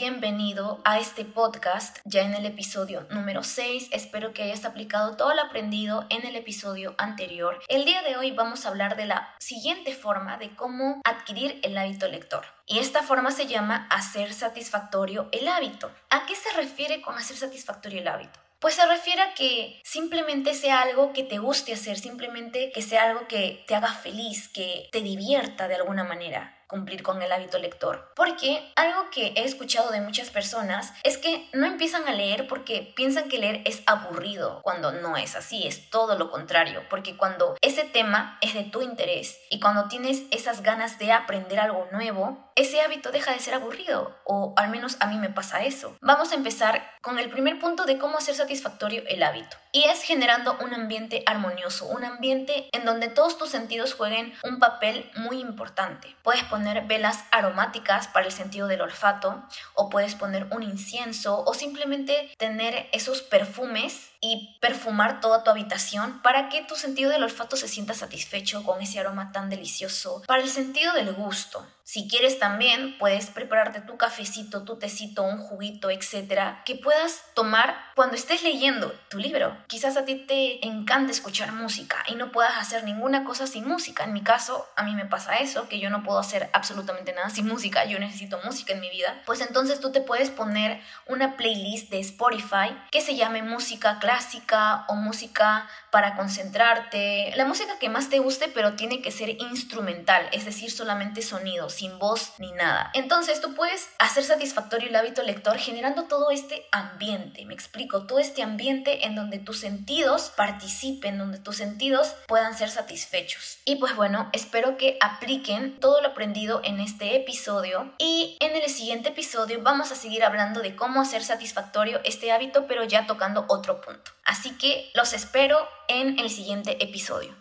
bienvenido a este podcast ya en el episodio número 6. Espero que hayas aplicado todo lo aprendido en el episodio anterior. El día de hoy vamos a hablar de la siguiente forma de cómo adquirir el hábito lector. Y esta forma se llama hacer satisfactorio el hábito. ¿A qué se refiere con hacer satisfactorio el hábito? Pues se refiere a que simplemente sea algo que te guste hacer, simplemente que sea algo que te haga feliz, que te divierta de alguna manera cumplir con el hábito lector. Porque algo que he escuchado de muchas personas es que no empiezan a leer porque piensan que leer es aburrido, cuando no es así, es todo lo contrario, porque cuando ese tema es de tu interés y cuando tienes esas ganas de aprender algo nuevo, ese hábito deja de ser aburrido, o al menos a mí me pasa eso. Vamos a empezar con el primer punto de cómo hacer satisfactorio el hábito, y es generando un ambiente armonioso, un ambiente en donde todos tus sentidos jueguen un papel muy importante. Puedes poner poner velas aromáticas para el sentido del olfato, o puedes poner un incienso, o simplemente tener esos perfumes y perfumar toda tu habitación para que tu sentido del olfato se sienta satisfecho con ese aroma tan delicioso. Para el sentido del gusto, si quieres también puedes prepararte tu cafecito, tu tecito, un juguito, etcétera, que puedas tomar cuando estés leyendo tu libro. Quizás a ti te encanta escuchar música y no puedas hacer ninguna cosa sin música. En mi caso, a mí me pasa eso, que yo no puedo hacer absolutamente nada sin música, yo necesito música en mi vida. Pues entonces tú te puedes poner una playlist de Spotify que se llame música clásica o música para concentrarte, la música que más te guste, pero tiene que ser instrumental, es decir, solamente sonidos sin voz ni nada. Entonces tú puedes hacer satisfactorio el hábito lector generando todo este ambiente, me explico, todo este ambiente en donde tus sentidos participen, donde tus sentidos puedan ser satisfechos. Y pues bueno, espero que apliquen todo lo aprendido en este episodio y en el siguiente episodio vamos a seguir hablando de cómo hacer satisfactorio este hábito, pero ya tocando otro punto. Así que los espero en el siguiente episodio.